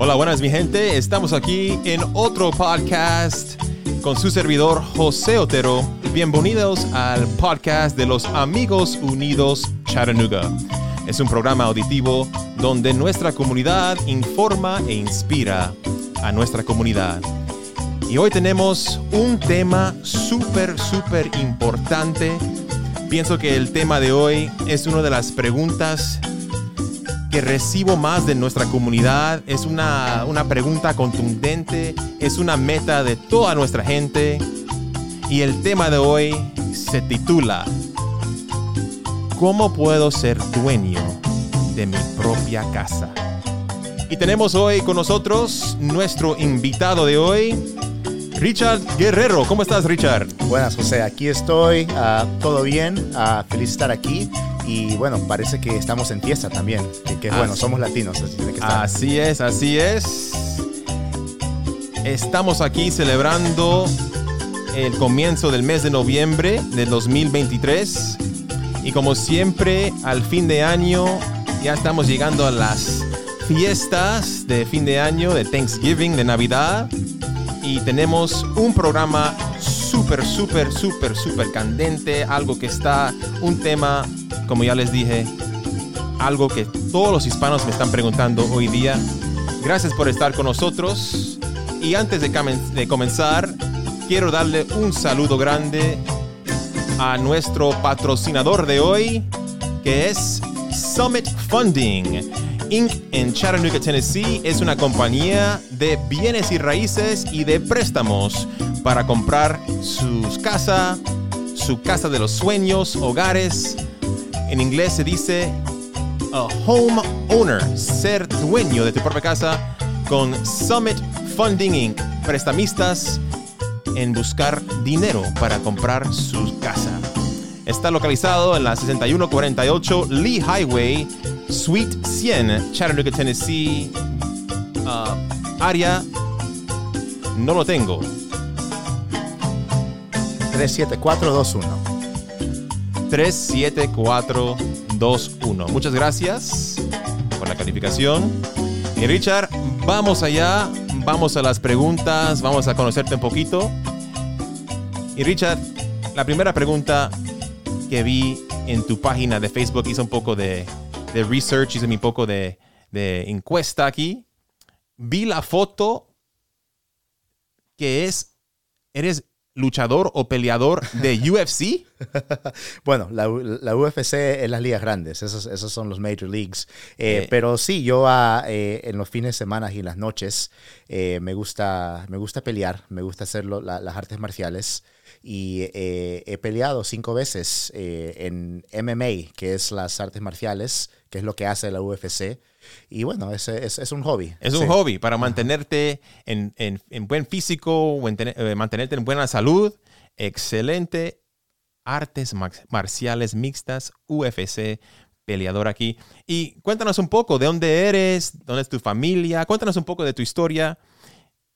Hola, buenas mi gente. Estamos aquí en otro podcast con su servidor José Otero. Bienvenidos al podcast de los Amigos Unidos Chattanooga. Es un programa auditivo donde nuestra comunidad informa e inspira a nuestra comunidad. Y hoy tenemos un tema súper, súper importante. Pienso que el tema de hoy es una de las preguntas que recibo más de nuestra comunidad. Es una, una pregunta contundente, es una meta de toda nuestra gente. Y el tema de hoy se titula ¿Cómo puedo ser dueño de mi propia casa? Y tenemos hoy con nosotros nuestro invitado de hoy, Richard Guerrero. ¿Cómo estás, Richard? Buenas, José. Aquí estoy. ah, todo bien. ah, feliz estar aquí. Y bueno, parece que estamos en fiesta también. Que, que bueno, somos latinos. Así que. Así es, así es. Estamos aquí celebrando el comienzo del mes de noviembre del 2023. Y como siempre, al fin de año, ya estamos llegando a las fiestas de fin de año, de Thanksgiving, de Navidad. Y tenemos un programa súper, súper, súper, súper candente. Algo que está, un tema, como ya les dije, algo que todos los hispanos me están preguntando hoy día. Gracias por estar con nosotros. Y antes de, comenzar, quiero darle un saludo grande a nuestro patrocinador de hoy, que es Summit Funding. Inc. en Chattanooga, Tennessee es una compañía de bienes y raíces y de préstamos para comprar sus casa, su casa de los sueños, hogares. En inglés se dice a home owner, ser dueño de tu propia casa con Summit Funding Inc. Prestamistas en buscar dinero para comprar su casa. Está localizado en la 6148 Lee Highway, Suite 100, Chattanooga, Tennessee. Ah, área no lo tengo. 37421. 37421. Muchas gracias por la calificación. Y Richard, vamos allá, vamos a las preguntas, vamos a conocerte un poquito. Y Richard, la primera pregunta que vi en tu página de Facebook, hice un poco de, research, hice un poco de, de encuesta aquí. Vi la foto que es, eres luchador o peleador de UFC. Bueno, la, UFC es las ligas grandes, esos, esos son los Major Leagues. Eh, Eh. pero sí, yo eh, en los fines de semana y en las noches me, gusta, me gusta pelear, me gusta hacer lo- la- las artes marciales. Y eh, he peleado cinco veces eh, en MMA, que es las artes marciales, que es lo que hace la UFC. Y bueno, es, es, es un hobby. Es un Sí. hobby para mantenerte en, en- en buen físico, eh, mantenerte en buena salud. Excelente. Artes mar- marciales mixtas, UFC, peleador aquí. Y cuéntanos un poco de dónde eres, dónde es tu familia, cuéntanos un poco de tu historia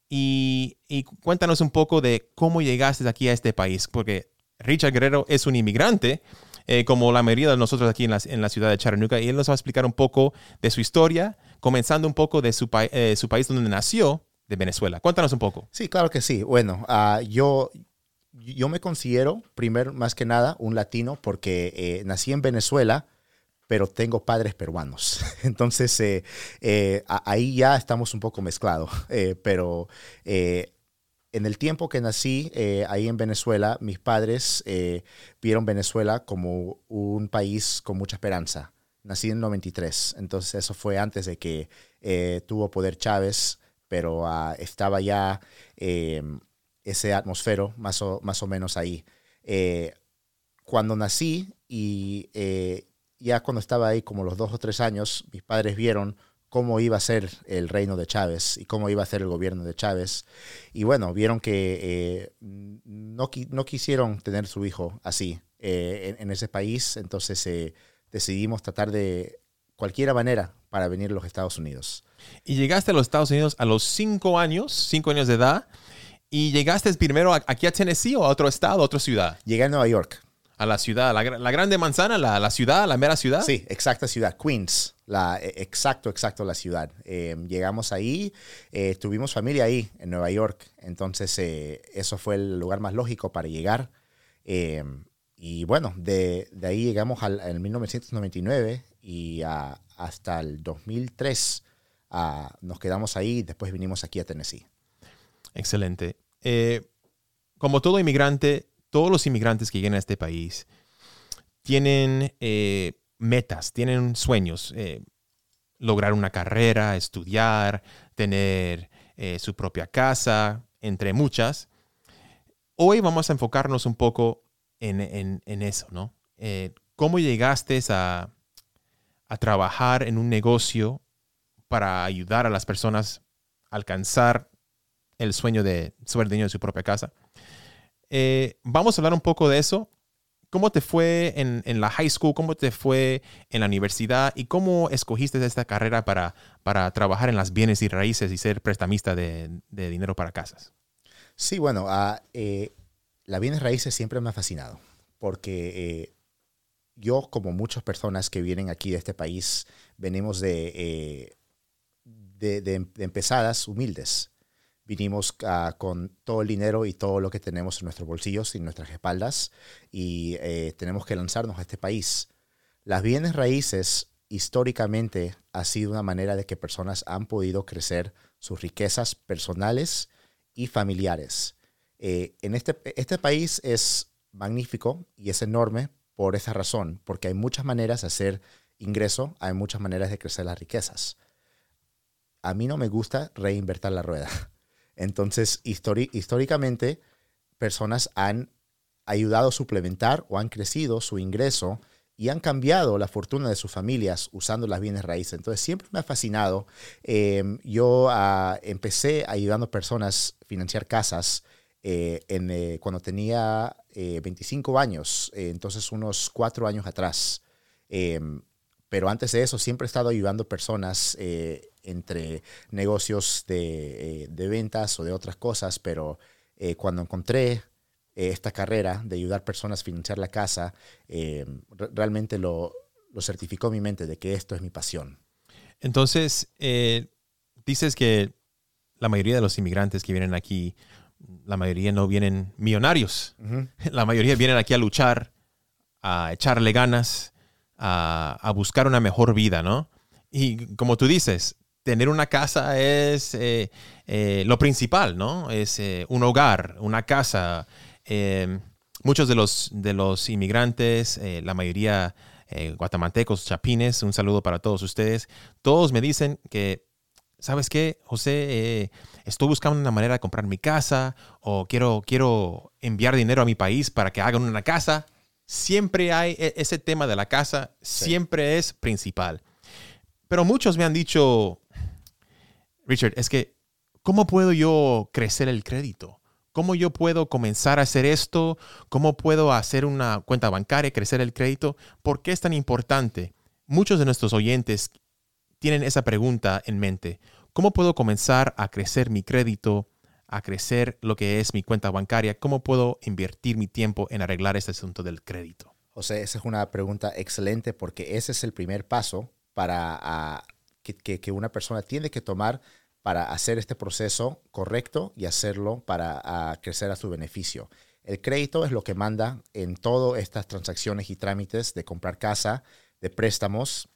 y, y cuéntanos un poco de cómo llegaste aquí a este país, porque Richard Guerrero es un inmigrante, eh, como la mayoría de nosotros aquí en la, ciudad de Chattanooga, y él nos va a explicar un poco de su historia, comenzando un poco de su, pa- eh, su país donde nació, de Venezuela. Cuéntanos un poco. Sí, claro que sí. Bueno, ah, yo, me considero, primero, más que nada, un latino porque eh, nací en Venezuela, pero tengo padres peruanos. Entonces, ahí ya estamos un poco mezclados. Pero en el tiempo que nací eh, ahí en Venezuela, mis padres eh, vieron Venezuela como un país con mucha esperanza. Nací en el 93, entonces eso fue antes de que eh, tuvo poder Chávez, pero ah, estaba ya eh, ese atmósfero más o, más o menos ahí. Cuando nací y ya cuando estaba ahí como los dos o tres años, mis padres vieron cómo iba a ser el reino de Chávez y cómo iba a ser el gobierno de Chávez. Y bueno, vieron que eh, no, no quisieron tener su hijo así eh, en, en ese país, entonces eh, decidimos tratar de cualquier manera para venir a los Estados Unidos. Y llegaste a los Estados Unidos a los cinco años, cinco años de edad, y llegaste primero a- aquí a Tennessee o a otro estado, a otra ciudad. Llegué a Nueva York. A la ciudad, la, la grande manzana, la, la ciudad, la mera ciudad. Sí, exacta ciudad, Queens. La, e, exacto, exacto, la ciudad. Eh, llegamos ahí, eh, tuvimos familia ahí, en Nueva York. Entonces, eh, eso fue el lugar más lógico para llegar. y bueno, de, ahí llegamos al, en 1999 y hasta el 2003 nos quedamos ahí y después vinimos aquí a Tennessee. Excelente. como todo inmigrante, todos los inmigrantes que llegan a este país tienen metas, tienen sueños, eh, lograr una carrera, estudiar, tener eh, su propia casa, entre muchas. Hoy vamos a enfocarnos un poco en, eso, ¿no? Eh, ¿Cómo llegaste a, a trabajar en un negocio para ayudar a las personas a alcanzar el sueño de ser dueño de su propia casa? vamos a hablar un poco de eso ¿Cómo te fue en, la high school? ¿Cómo te fue en la universidad? ¿Y cómo escogiste esta carrera para, para trabajar en las bienes y raíces y ser prestamista de, dinero para casas? Sí, bueno, uh, eh, la bienes raíces siempre me ha fascinado porque eh, yo, como muchas personas que vienen aquí de este país, venimos de, eh, de, de, empezadas humildes vinimos ah, con todo el dinero y todo lo que tenemos en nuestros bolsillos y en nuestras espaldas y eh, tenemos que lanzarnos a este país. Las bienes raíces históricamente ha sido una manera de que personas han podido crecer sus riquezas personales y familiares. Eh, en este, este país es magnífico y es enorme por esa razón, porque hay muchas maneras de hacer ingreso, hay muchas maneras de crecer las riquezas. A mí no me gusta reinvertir la rueda. Entonces, históricamente, personas han ayudado a suplementar o han crecido su ingreso y han cambiado la fortuna de sus familias usando las bienes raíces. Entonces, siempre me ha fascinado. Em, yo ah, empecé ayudando a personas a financiar casas eh, eh, cuando tenía 25 eh, años, entonces unos cuatro años atrás. Em, pero antes de eso, siempre he estado ayudando personas entre negocios de, eh, de, ventas o de otras cosas, pero eh, cuando encontré eh, esta carrera de ayudar personas a financiar la casa, realmente lo, lo, certificó mi mente de que esto es mi pasión. Entonces, dices que la mayoría de los inmigrantes que vienen aquí, la mayoría no vienen millonarios, la mayoría vienen aquí a luchar, a echarle ganas, a, a buscar una mejor vida, ¿no? Y como tú dices, tener una casa es eh, eh, lo principal, ¿no? Es eh, un hogar, una casa. muchos de los, de los inmigrantes, la mayoría guatemaltecos, chapines, un saludo para todos ustedes, todos me dicen que, ¿sabes qué, José? estoy buscando una manera de comprar mi casa o quiero, quiero enviar dinero a mi país para que hagan una casa. Siempre hay e, ese tema de la casa, siempre es principal. Pero muchos me han dicho, Richard, es que, ¿cómo puedo yo crecer el crédito? ¿Cómo yo puedo comenzar a hacer esto? ¿Cómo puedo hacer una cuenta bancaria, crecer el crédito? ¿Por qué es tan importante? Muchos de nuestros oyentes tienen esa pregunta en mente. ¿Cómo puedo comenzar a crecer mi crédito, a crecer lo que es mi cuenta bancaria? ¿Cómo puedo invertir mi tiempo en arreglar este asunto del crédito? José, esa es una pregunta excelente porque ese es el primer paso para ah, que, una persona tiene que tomar para hacer este proceso correcto y hacerlo para crecer a su beneficio. El crédito es lo que manda en todas estas transacciones y trámites de comprar casa, de préstamos.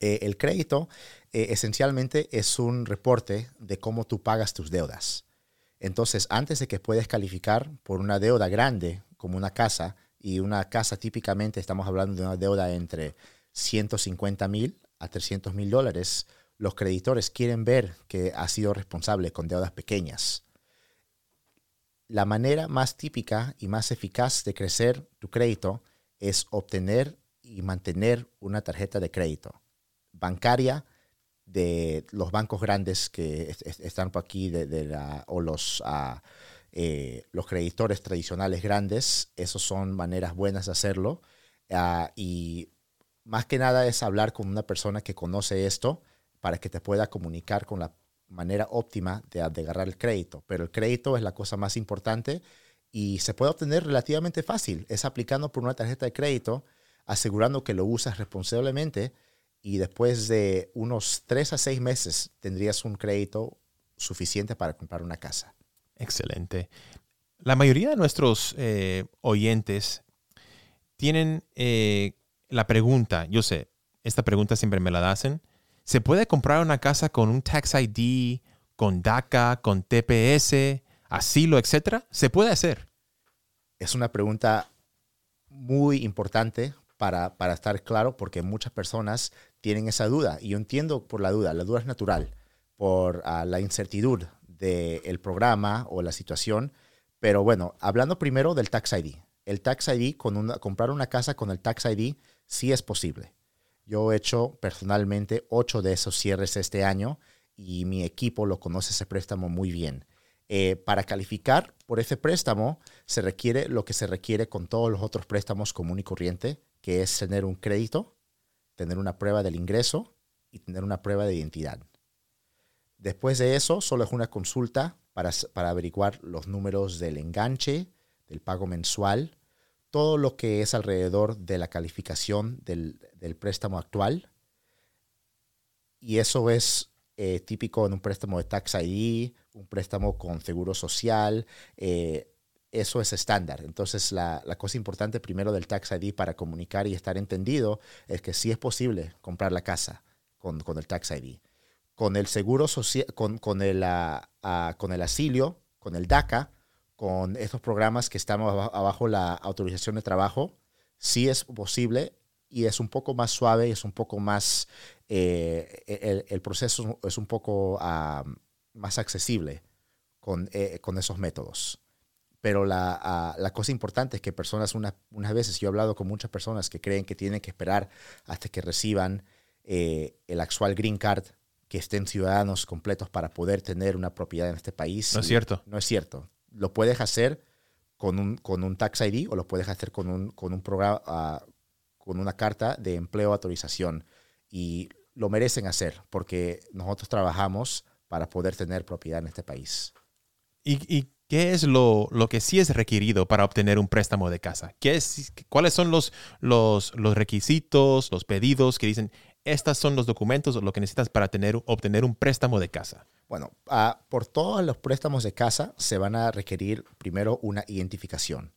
Eh, el crédito eh, esencialmente es un reporte de cómo tú pagas tus deudas. Entonces, antes de que puedas calificar por una deuda grande como una casa, y una casa típicamente estamos hablando de una deuda entre 150 mil a 300 mil dólares, los creditores quieren ver que ha sido responsable con deudas pequeñas. La manera más típica y más eficaz de crecer tu crédito es obtener y mantener una tarjeta de crédito bancaria de los bancos grandes que están por aquí de, la, o los, uh, los creditores tradicionales grandes. Esas son maneras buenas de hacerlo. Uh, y más que nada es hablar con una persona que conoce esto para que te pueda comunicar con la manera óptima de, agarrar el crédito. Pero el crédito es la cosa más importante y se puede obtener relativamente fácil. Es aplicando por una tarjeta de crédito, asegurando que lo usas responsablemente y después de unos tres a seis meses tendrías un crédito suficiente para comprar una casa. Excelente. La mayoría de nuestros eh, oyentes tienen eh, la pregunta, yo sé, esta pregunta siempre me la hacen, ¿se puede comprar una casa con un Tax ID, con DACA, con TPS, asilo, etcétera? ¿Se puede hacer? Es una pregunta muy importante para, para, estar claro porque muchas personas tienen esa duda y yo entiendo por la duda, la duda es natural por uh, la incertidumbre del programa o la situación, pero bueno, hablando primero del Tax ID. El Tax ID, con una, comprar una casa con el Tax ID sí es posible. Yo he hecho personalmente ocho de esos cierres este año y mi equipo lo conoce ese préstamo muy bien. Eh, para calificar por ese préstamo se requiere lo que se requiere con todos los otros préstamos común y corriente, que es tener un crédito, tener una prueba del ingreso y tener una prueba de identidad. Después de eso, solo es una consulta para, para averiguar los números del enganche, del pago mensual, todo lo que es alrededor de la calificación del, del préstamo actual. Y eso es eh, típico en un préstamo de Tax ID, un préstamo con seguro social. Eh, eso es estándar. Entonces, la, la, cosa importante primero del Tax ID para comunicar y estar entendido es que sí es posible comprar la casa con, con el Tax ID. Con el seguro social, con, con, el, uh, con el asilio, con el DACA, con estos programas que estamos abajo la autorización de trabajo, sí es posible y es un poco más suave y es un poco más, eh, el, el, proceso es un poco uh, más accesible con, eh, con, esos métodos. Pero la, uh, la, cosa importante es que personas, una, unas veces yo he hablado con muchas personas que creen que tienen que esperar hasta que reciban eh, el actual green card, que estén ciudadanos completos para poder tener una propiedad en este país. No es cierto. No es cierto lo puedes hacer con un, con un Tax ID o lo puedes hacer con un, con un programa, uh, con una carta de empleo autorización. Y lo merecen hacer porque nosotros trabajamos para poder tener propiedad en este país. ¿Y, y qué es lo, lo, que sí es requerido para obtener un préstamo de casa? ¿Qué es, ¿Cuáles son los, los, los requisitos, los pedidos que dicen, estos son los documentos o lo que necesitas para tener, obtener un préstamo de casa? Bueno, uh, por todos los préstamos de casa se van a requerir primero una identificación.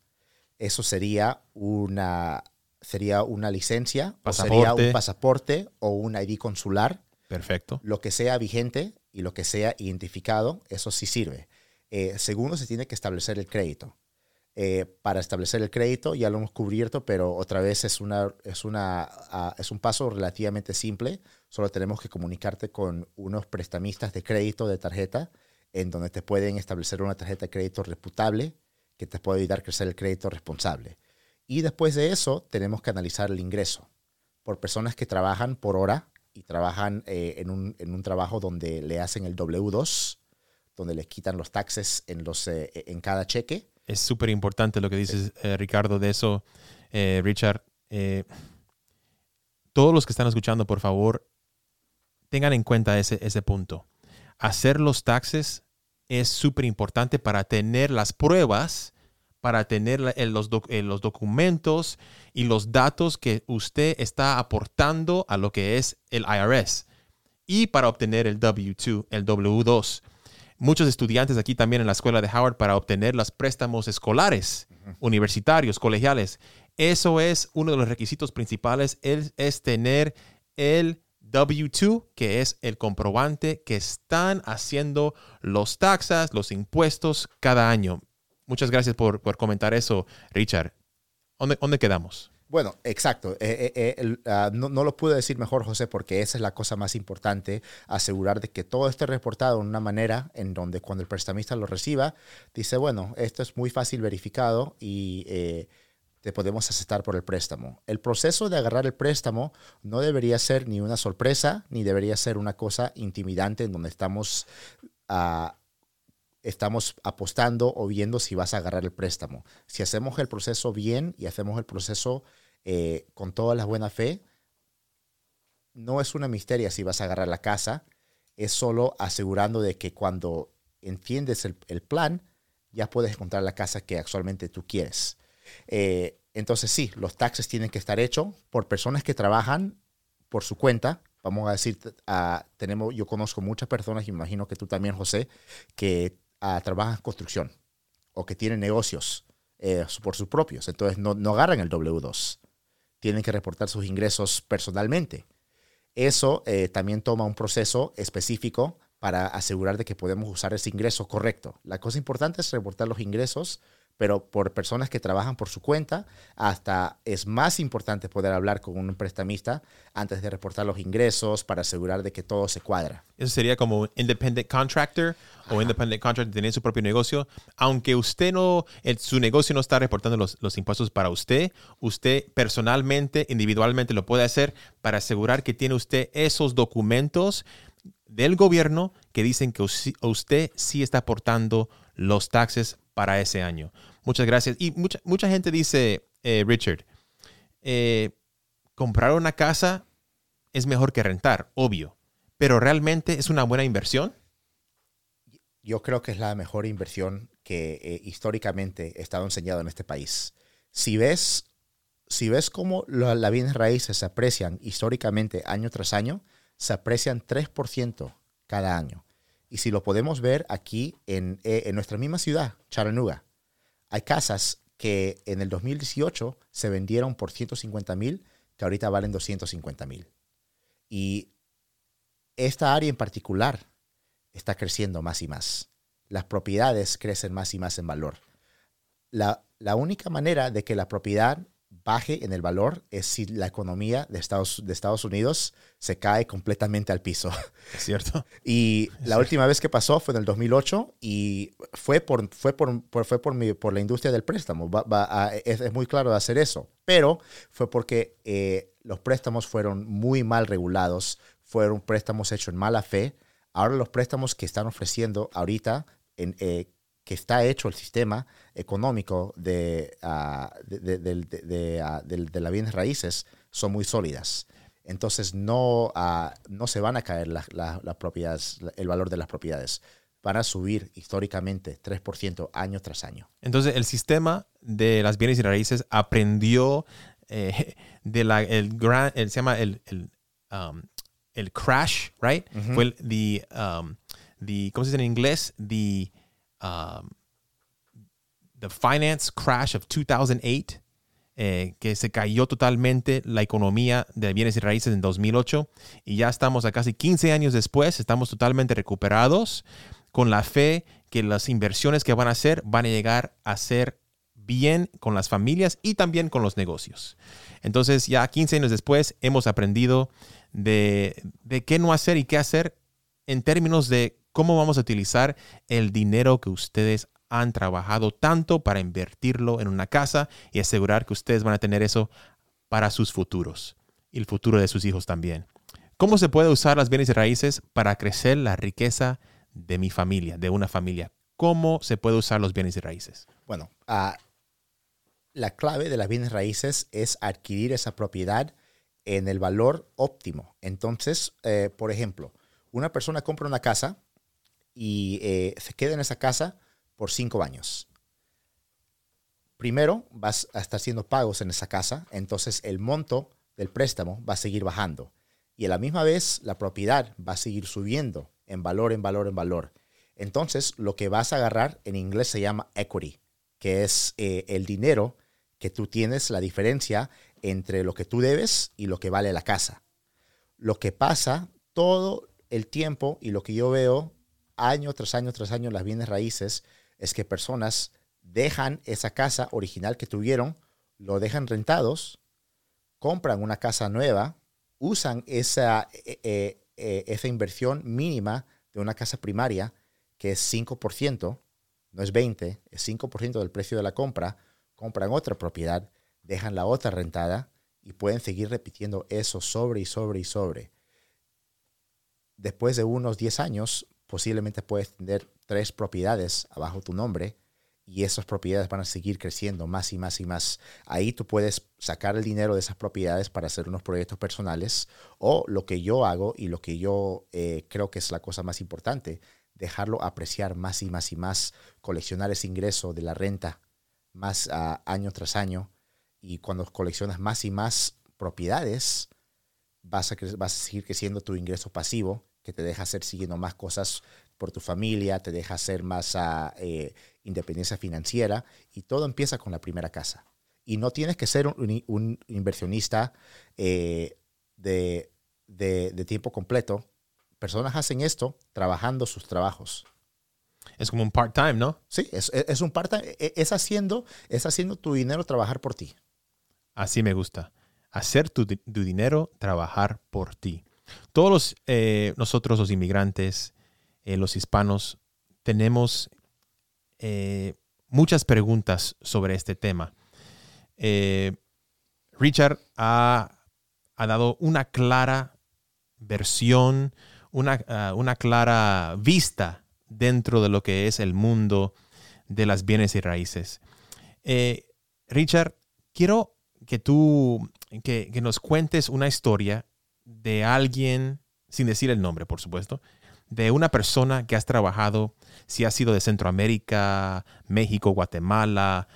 Eso sería una, sería una licencia, o sería un pasaporte o un ID consular. Perfecto. Lo que sea vigente y lo que sea identificado, eso sí sirve. Eh, segundo, se tiene que establecer el crédito. Eh, para establecer el crédito, ya lo hemos cubierto, pero otra vez es, una, es, una, uh, es un paso relativamente simple. Solo tenemos que comunicarte con unos prestamistas de crédito de tarjeta, en donde te pueden establecer una tarjeta de crédito reputable que te puede ayudar a crecer el crédito responsable. Y después de eso, tenemos que analizar el ingreso por personas que trabajan por hora y trabajan eh, en, un, en, un, trabajo donde le hacen el W2, donde les quitan los taxes en, los, eh, en cada cheque es súper importante lo que dices, eh, Ricardo, de eso, Richard. Todos los que están escuchando, por favor, tengan en cuenta ese, ese punto. Hacer los taxes es súper importante para tener las pruebas, para tener los, los documentos y los datos que usted está aportando a lo que es el IRS y para obtener el W2, el W2 muchos estudiantes aquí también en la escuela de Howard para obtener los préstamos escolares, universitarios, colegiales. Eso es uno de los requisitos principales, es, es tener el W2, que es el comprobante que están haciendo los taxas, los impuestos cada año. Muchas gracias por, por comentar eso, Richard. ¿Dónde, dónde quedamos? Bueno, exacto. Eh, eh, eh, uh, no, no, lo pude decir mejor, José, porque esa es la cosa más importante, asegurar de que todo esté reportado de una manera en donde cuando el prestamista lo reciba, dice, bueno, esto es muy fácil verificado y te podemos aceptar por el préstamo. El proceso de agarrar el préstamo no debería ser ni una sorpresa, ni debería ser una cosa intimidante en donde estamos... Uh, estamos apostando o viendo si vas a agarrar el préstamo. Si hacemos el proceso bien y hacemos el proceso eh, con toda la buena fe, no es una misteria si vas a agarrar la casa, es solo asegurando de que cuando entiendes el, el plan, ya puedes encontrar la casa que actualmente tú quieres. Eh, entonces sí, los taxes tienen que estar hechos por personas que trabajan por su cuenta, vamos a decir, tenemos, yo conozco muchas personas, y me imagino que tú también, José, que ah, trabajan en construcción o que tienen negocios eh, por sus propios. Entonces no, no agarran el W2. Tienen que reportar sus ingresos personalmente. Eso eh, también toma un proceso específico para asegurar de que podemos usar ese ingreso correcto. La cosa importante es reportar los ingresos pero por personas que trabajan por su cuenta, hasta es más importante poder hablar con un prestamista antes de reportar los ingresos para asegurar de que todo se cuadra. Eso sería como independent contractor o independent contractor tener su propio negocio. Aunque usted no, su negocio no está reportando los, los impuestos para usted, usted personalmente, individualmente lo puede hacer para asegurar que tiene usted esos documentos del gobierno que dicen que usted sí está aportando los taxes para ese año. Muchas gracias. Y mucha, mucha gente dice, eh, Richard, eh, comprar una casa es mejor que rentar, obvio, pero realmente es una buena inversión. Yo creo que es la mejor inversión que eh, históricamente he estado enseñado en este país. Si ves, si ves cómo las bienes raíces se aprecian históricamente año tras año, se aprecian 3% cada año. Y si lo podemos ver aquí en, eh, en nuestra misma ciudad, Chattanooga, hay casas que en el 2018 se vendieron por 150 mil, que ahorita valen 250 mil. Y esta área en particular está creciendo más y más. Las propiedades crecen más y más en valor. La, la única manera de que la propiedad baje en el valor es si la economía de Estados, de Estados Unidos se cae completamente al piso. Es cierto. Y la última vez que pasó fue en el 2008 y fue por, fue por, fue por, mi, por la industria del préstamo. es, muy claro de hacer eso. Pero fue porque eh, los préstamos fueron muy mal regulados, fueron préstamos hechos en mala fe. Ahora los préstamos que están ofreciendo ahorita en, eh, que está hecho el sistema económico de, uh, de, de, ah, las bienes raíces son muy sólidas. Entonces no, ah, no se van a caer las, propiedades, el valor de las propiedades. Van a subir históricamente 3% año tras año. Entonces el sistema de las bienes raíces aprendió eh, de la, el gran, se llama el, el, um, el crash, right? Fue el, the, um, the, ¿cómo se dice en inglés? The um, the finance crash of 2008, eh, que se cayó totalmente la economía de bienes y raíces en 2008 y ya estamos a casi 15 años después, estamos totalmente recuperados con la fe que las inversiones que van a hacer van a llegar a ser bien con las familias y también con los negocios. Entonces ya 15 años después hemos aprendido de, de qué no hacer y qué hacer en términos de cómo vamos a utilizar el dinero que ustedes han trabajado tanto para invertirlo en una casa y asegurar que ustedes van a tener eso para sus futuros y el futuro de sus hijos también. ¿Cómo se puede usar las bienes y raíces para crecer la riqueza de mi familia, de una familia? ¿Cómo se puede usar los bienes y raíces? Bueno, ah, la clave de las bienes raíces es adquirir esa propiedad en el valor óptimo. Entonces, eh, por ejemplo, una persona compra una casa y eh, se queda en esa casa por cinco años. Primero vas a estar haciendo pagos en esa casa, entonces el monto del préstamo va a seguir bajando. Y a la misma vez la propiedad va a seguir subiendo en valor, en valor, en valor. Entonces lo que vas a agarrar en inglés se llama equity, que es eh, el dinero que tú tienes, la diferencia entre lo que tú debes y lo que vale la casa. Lo que pasa todo el tiempo y lo que yo veo año tras año tras año las bienes raíces es que personas dejan esa casa original que tuvieron, lo dejan rentados, compran una casa nueva, usan esa, eh, eh, eh, esa inversión mínima de una casa primaria, que es 5%, no es 20, es 5% del precio de la compra, compran otra propiedad, dejan la otra rentada y pueden seguir repitiendo eso sobre y sobre y sobre. Después de unos 10 años, posiblemente puedes tener tres propiedades abajo tu nombre y esas propiedades van a seguir creciendo más y más y más. Ahí tú puedes sacar el dinero de esas propiedades para hacer unos proyectos personales o lo que yo hago y lo que yo eh, creo que es la cosa más importante, dejarlo apreciar más y más y más, coleccionar ese ingreso de la renta más año tras año y cuando coleccionas más y más propiedades, vas a, vas a seguir creciendo tu ingreso pasivo, que te deja hacer siguiendo más cosas por tu familia, te deja hacer más uh, eh, independencia financiera y todo empieza con la primera casa. Y no tienes que ser un, un inversionista eh, de, de, de, tiempo completo. Personas hacen esto trabajando sus trabajos. Es como un part-time, ¿no? Sí, es, es un part-time. E, es haciendo, es haciendo tu dinero trabajar por ti. Así me gusta. Hacer tu, tu dinero trabajar por ti. Todos eh, nosotros los inmigrantes, eh, los hispanos, tenemos eh, muchas preguntas sobre este tema. Richard ha, ha, dado una clara versión, una, uh, una, clara vista dentro de lo que es el mundo de las bienes y raíces. Richard, quiero que tú que, que nos cuentes una historia de alguien, sin decir el nombre, por supuesto, de una persona que has trabajado, si ha sido de Centroamérica, México, Guatemala,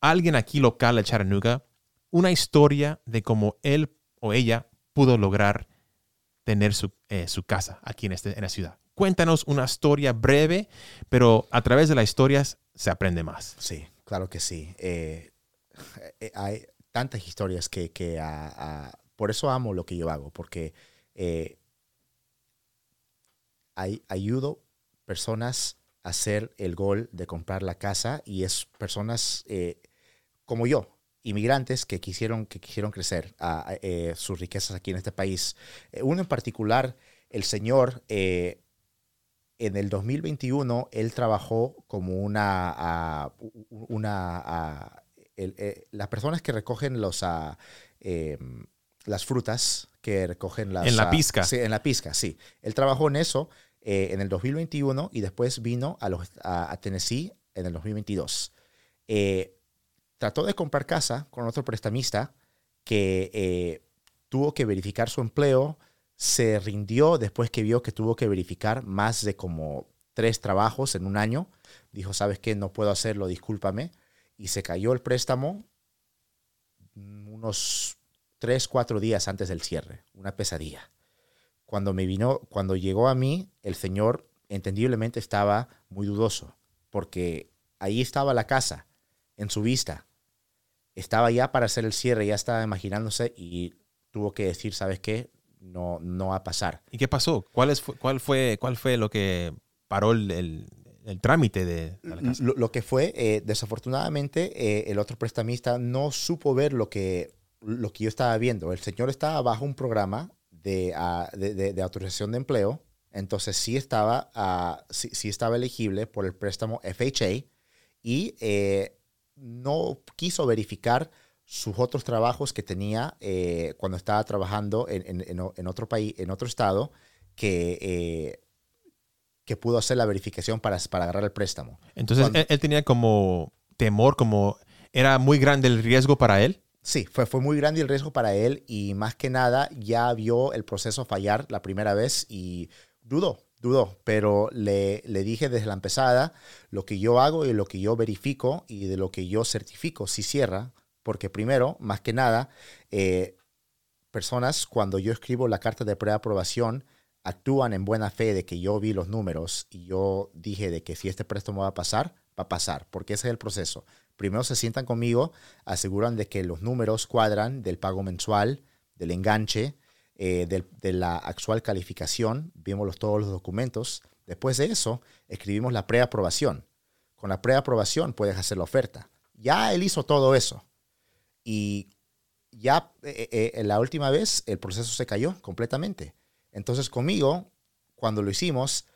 alguien aquí local de Chattanooga, una historia de cómo él o ella pudo lograr tener su, eh, su casa aquí en, este, en la ciudad. Cuéntanos una historia breve, pero a través de las historias se aprende más. Sí, claro que sí. Eh, eh, hay tantas historias que, que por eso amo lo que yo hago, porque eh, ayudo personas a hacer el gol de comprar la casa y es personas eh, como yo, inmigrantes que quisieron, que quisieron crecer eh, sus riquezas aquí en este país. Uno en particular, el señor, en el 2021, él trabajó como una, las personas que recogen los, uh, las frutas, que recogen las... En la pizca. Sí, en la pizca, sí. Él trabajó en eso eh, en el 2021 y después vino a, los, a, a Tennessee en el 2022. Eh, trató de comprar casa con otro prestamista que eh, tuvo que verificar su empleo, se rindió después que vio que tuvo que verificar más de como tres trabajos en un año. Dijo, ¿sabes qué? No puedo hacerlo, discúlpame. Y se cayó el préstamo unos tres, cuatro días antes del cierre. Una pesadilla. Cuando me vino, cuando llegó a mí, el señor entendiblemente estaba muy dudoso, porque ahí estaba la casa, en su vista. Estaba ya para hacer el cierre, ya estaba imaginándose y tuvo que decir, ¿sabes qué? No, no va a pasar. ¿Y qué pasó? ¿Cuál, es, cuál, fue, cuál fue lo que paró el, el, el trámite de, de, la casa? Lo, lo que fue, eh, desafortunadamente, eh, el otro prestamista no supo ver lo que, lo que yo estaba viendo. El señor estaba bajo un programa de, uh, de, de, de autorización de empleo, entonces sí estaba, uh, sí, sí, estaba elegible por el préstamo FHA y eh, no quiso verificar sus otros trabajos que tenía eh, cuando estaba trabajando en, en, en, otro país, en otro estado, que, eh, que pudo hacer la verificación para, para agarrar el préstamo. Entonces cuando, él, él, tenía como temor, como era muy grande el riesgo para él. Sí, fue, fue muy grande el riesgo para él y más que nada ya vio el proceso fallar la primera vez y dudó, dudó, pero le, le, dije desde la empezada lo que yo hago y lo que yo verifico y de lo que yo certifico si cierra, porque primero, más que nada, eh, personas cuando yo escribo la carta de preaprobación actúan en buena fe de que yo vi los números y yo dije de que si este préstamo va a pasar, va a pasar, porque ese es el proceso. Primero se sientan conmigo, aseguran de que los números cuadran del pago mensual, del enganche, eh, de, de, la actual calificación, vimos todos los documentos. Después de eso, escribimos la preaprobación. Con la preaprobación puedes hacer la oferta. Ya él hizo todo eso. Y ya eh, eh, la última vez el proceso se cayó completamente. Entonces conmigo, cuando lo hicimos,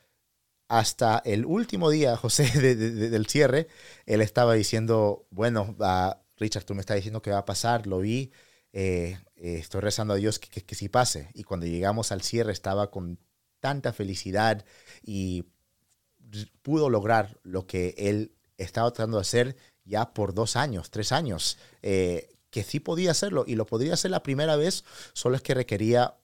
hasta el último día, José, de, de, del cierre, él estaba diciendo, bueno, uh, Richard, tú me estás diciendo que va a pasar, lo vi, eh, eh, estoy rezando a Dios que, que, que, sí pase. Y cuando llegamos al cierre estaba con tanta felicidad y pudo lograr lo que él estaba tratando de hacer ya por dos años, tres años, eh, que sí podía hacerlo y lo podría hacer la primera vez, solo es que requería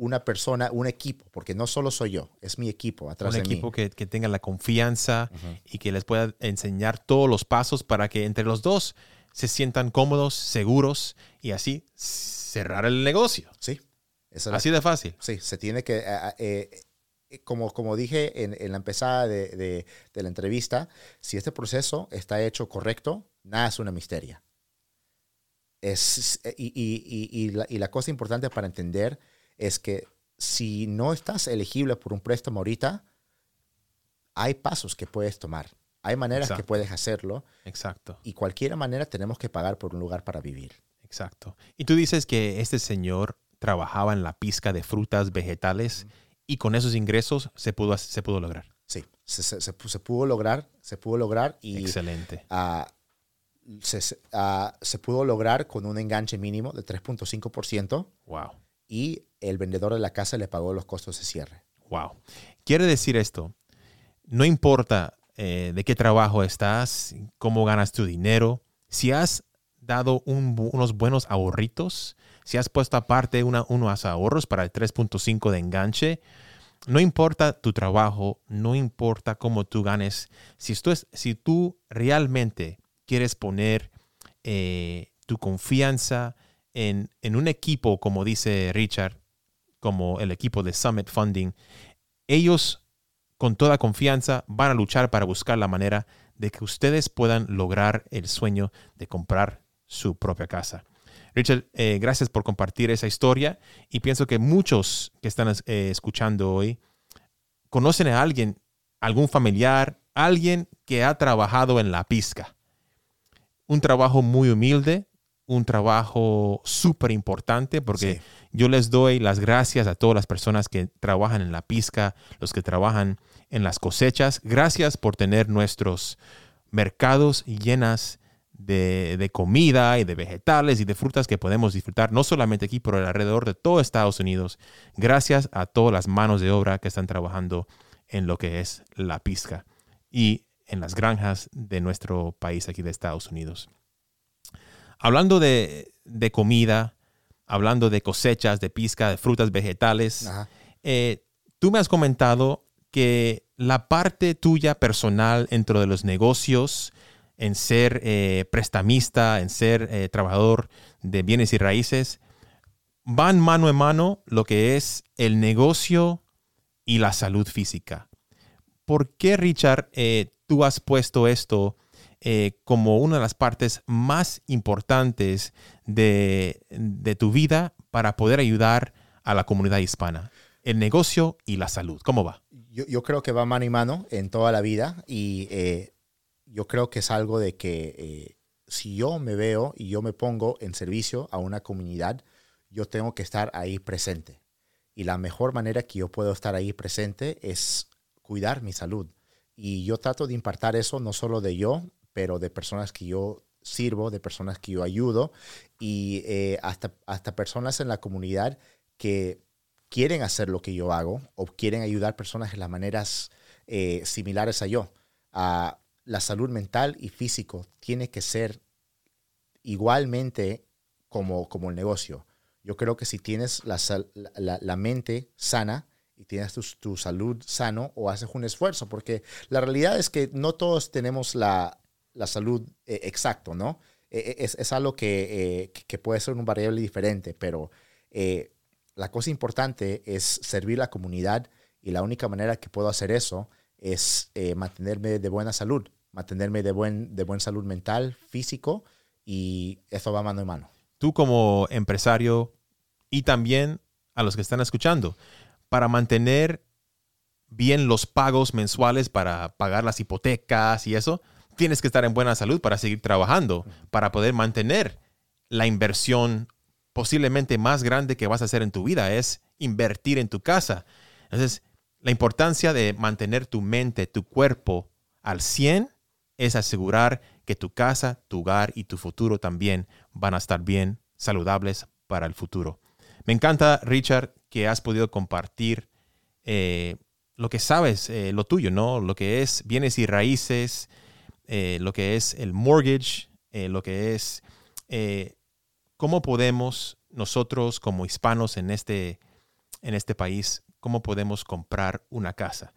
una persona, un equipo, porque no solo soy yo, es mi equipo atrás un de equipo mí. Que, que tenga la confianza uh -huh. y que les pueda enseñar todos los pasos para que entre los dos se sientan cómodos, seguros y así cerrar el negocio. Sí, Esa es la- Así de fácil. Sí, se tiene que, eh, eh, eh, como, como dije en, en la empezada de, de- de la entrevista, si este proceso está hecho correcto, nada es una misteria. Es, y, y- y- y la, y la cosa importante para entender es que si no estás elegible por un préstamo ahorita, hay pasos que puedes tomar, hay maneras que puedes hacerlo Exacto, y cualquier manera tenemos que pagar por un lugar para vivir. exacto. Y tú dices que este señor trabajaba en la pizca de frutas, vegetales, y con esos ingresos se pudo, se pudo lograr. Sí, se, se- se pu- se pudo lograr, se pudo lograr y Excelente. ah, se, ah, se pudo lograr con un enganche mínimo de 3.5% Wow. Y el vendedor de la casa le pagó los costos de cierre. Wow. Quiere decir esto, no importa eh, de qué trabajo estás, cómo ganas tu dinero, si has dado unos buenos ahorritos, si has puesto aparte unos ahorros para el 3.5 de enganche, no importa tu trabajo, no importa cómo tú ganes, si tú realmente quieres poner eh, tu confianza en, un equipo, como dice Richard, como el equipo de Summit Funding, ellos con toda confianza van a luchar para buscar la manera de que ustedes puedan lograr el sueño de comprar su propia casa. Richard, eh, gracias por compartir esa historia y pienso que muchos que están eh, escuchando hoy conocen a alguien, algún familiar, alguien que ha trabajado en la pizca. Un trabajo muy humilde, un trabajo súper importante porque Sí. yo les doy las gracias a todas las personas que trabajan en la pizca, los que trabajan en las cosechas. Gracias por tener nuestros mercados llenas de, de comida y de vegetales y de frutas que podemos disfrutar, no solamente aquí, pero alrededor de todo Estados Unidos. Gracias a todas las manos de obra que están trabajando en lo que es la pizca y en las granjas de nuestro país aquí de Estados Unidos. Hablando de, de comida, hablando de cosechas, de pizca, de frutas, vegetales, eh, tú me has comentado que la parte tuya personal dentro de los negocios, en ser eh, prestamista, en ser eh, trabajador de bienes y raíces, van mano en mano lo que es el negocio y la salud física. ¿Por qué, Richard, tú has puesto esto eh, como una de las partes más importantes de, de tu vida para poder ayudar a la comunidad hispana? El negocio y la salud. ¿Cómo va? Yo, yo creo que va mano y mano en toda la vida y eh, yo creo que es algo de que eh, si yo me veo y yo me pongo en servicio a una comunidad, yo tengo que estar ahí presente. Y la mejor manera que yo puedo estar ahí presente es cuidar mi salud. Y yo trato de impartar eso no solo de yo, pero de personas que yo sirvo, de personas que yo ayudo y eh, hasta, hasta personas en la comunidad que quieren hacer lo que yo hago o quieren ayudar personas en las maneras eh, similares a yo. Ah, la salud mental y físico tiene que ser igualmente como, como el negocio. Yo creo que si tienes la- la- la mente sana y tienes tu, tu salud sano o haces un esfuerzo, porque la realidad es que no todos tenemos la, la salud eh, exacto, ¿no? Eh, es, es algo que, eh, que- que puede ser un variable diferente, pero eh, la cosa importante es servir la comunidad y la única manera que puedo hacer eso es eh, mantenerme de buena salud, mantenerme de buen, de buen salud mental, físico y eso va mano en mano. Tú como empresario y también a los que están escuchando, para mantener bien los pagos mensuales para pagar las hipotecas y eso, tienes que estar en buena salud para seguir trabajando, para poder mantener la inversión posiblemente más grande que vas a hacer en tu vida, es invertir en tu casa. Entonces, la importancia de mantener tu mente, tu cuerpo al 100 es asegurar que tu casa, tu hogar y tu futuro también van a estar bien saludables para el futuro. Me encanta, Richard, que has podido compartir eh, lo que sabes, eh, lo tuyo, ¿no? Lo que es bienes y raíces, eh, lo que es el mortgage, eh, lo que es eh, cómo podemos nosotros como hispanos en este, en este país, cómo podemos comprar una casa.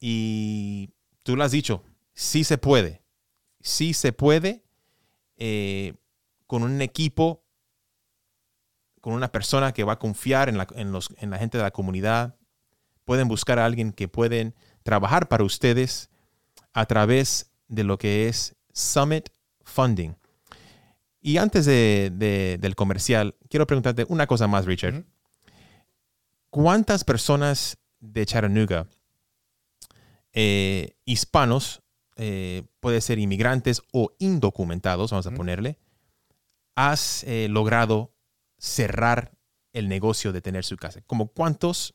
Y tú lo has dicho, sí se puede, sí se puede con un equipo con una persona que va a confiar en la, en los, en la gente de la comunidad. Pueden buscar a alguien que pueden trabajar para ustedes a través de lo que es Summit Funding. Y antes de, de- del comercial, quiero preguntarte una cosa más, Richard. ¿Cuántas personas de Chattanooga, eh, hispanos, eh, puede ser inmigrantes o indocumentados, vamos a ponerle, has eh, logrado cerrar el negocio de tener su casa? ¿Como cuántos,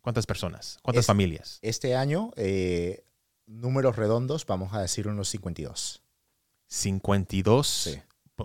cuántas personas? ¿Cuántas Es- familias? Este año, eh, números redondos, vamos a decir unos 52. 52 Sí.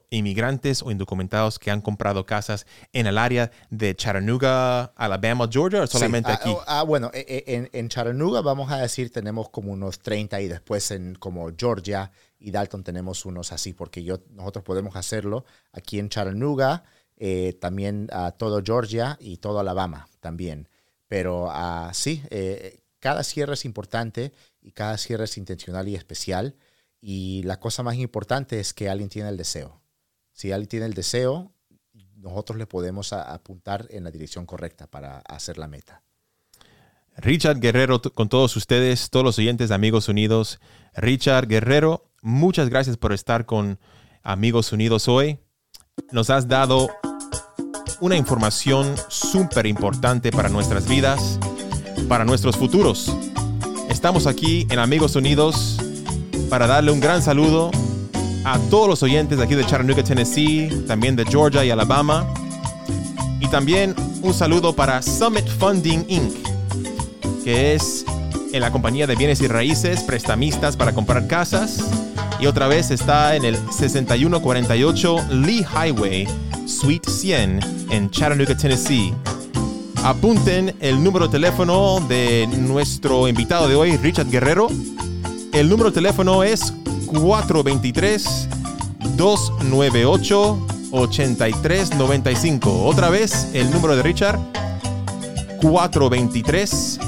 inmigrantes o indocumentados que han comprado casas en el área de Chattanooga, Alabama, Georgia o solamente Sí, ah, aquí. oh, ah, bueno, eh, eh, en, en Chattanooga vamos a decir tenemos como unos 30 y después en como Georgia y Dalton tenemos unos así porque yo, nosotros podemos hacerlo aquí en Chattanooga, eh, también a todo Georgia y todo Alabama también. Pero ah, sí, eh, cada cierre es importante y cada cierre es intencional y especial. Y la cosa más importante es que alguien tiene el deseo. Si alguien tiene el deseo, nosotros le podemos apuntar en la dirección correcta para hacer la meta. Richard Guerrero con todos ustedes, todos los oyentes Amigos Unidos. Richard Guerrero, muchas gracias por estar con Amigos Unidos hoy. Nos has dado una información súper importante para nuestras vidas, para nuestros futuros. Estamos aquí en Amigos Unidos para darle un gran saludo a todos los oyentes de aquí de Chattanooga, Tennessee, también de Georgia y Alabama. Y también un saludo para Summit Funding Inc que es en la compañía de bienes y raíces, prestamistas para comprar casas. Y otra vez está en el 6148 Lee Highway, Suite 100, en Chattanooga, Tennessee. Apunten el número de teléfono de nuestro invitado de hoy, Richard Guerrero. El número de teléfono es 423-298-8395. Otra vez, el número de Richard, 423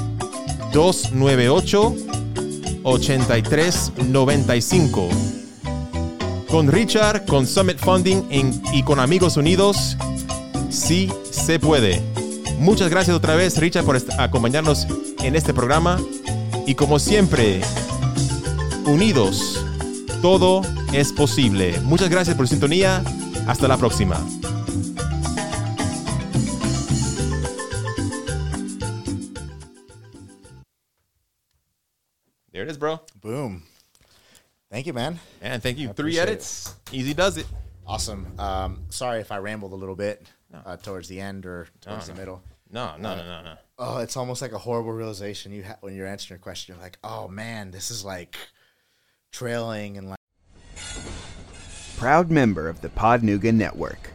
298-8395. Con Richard, con Summit Funding y con Amigos Unidos, sí se puede. Muchas gracias otra vez, Richard, por acompañarnos en este programa. Y como siempre, unidos, todo es posible. Muchas gracias por su sintonía. Hasta la próxima. There it is, bro. Boom. Thank you, man. And thank you. I Three edits. Easy does it. Awesome. Um, sorry if I rambled a little bit uh, towards the end or towards No, the middle. No, no, no, no, no. Oh, it's almost like a horrible realization you ha- when you're answering your question. You're like, oh man, this is like trailing and like. Proud member of the Podnuga Network.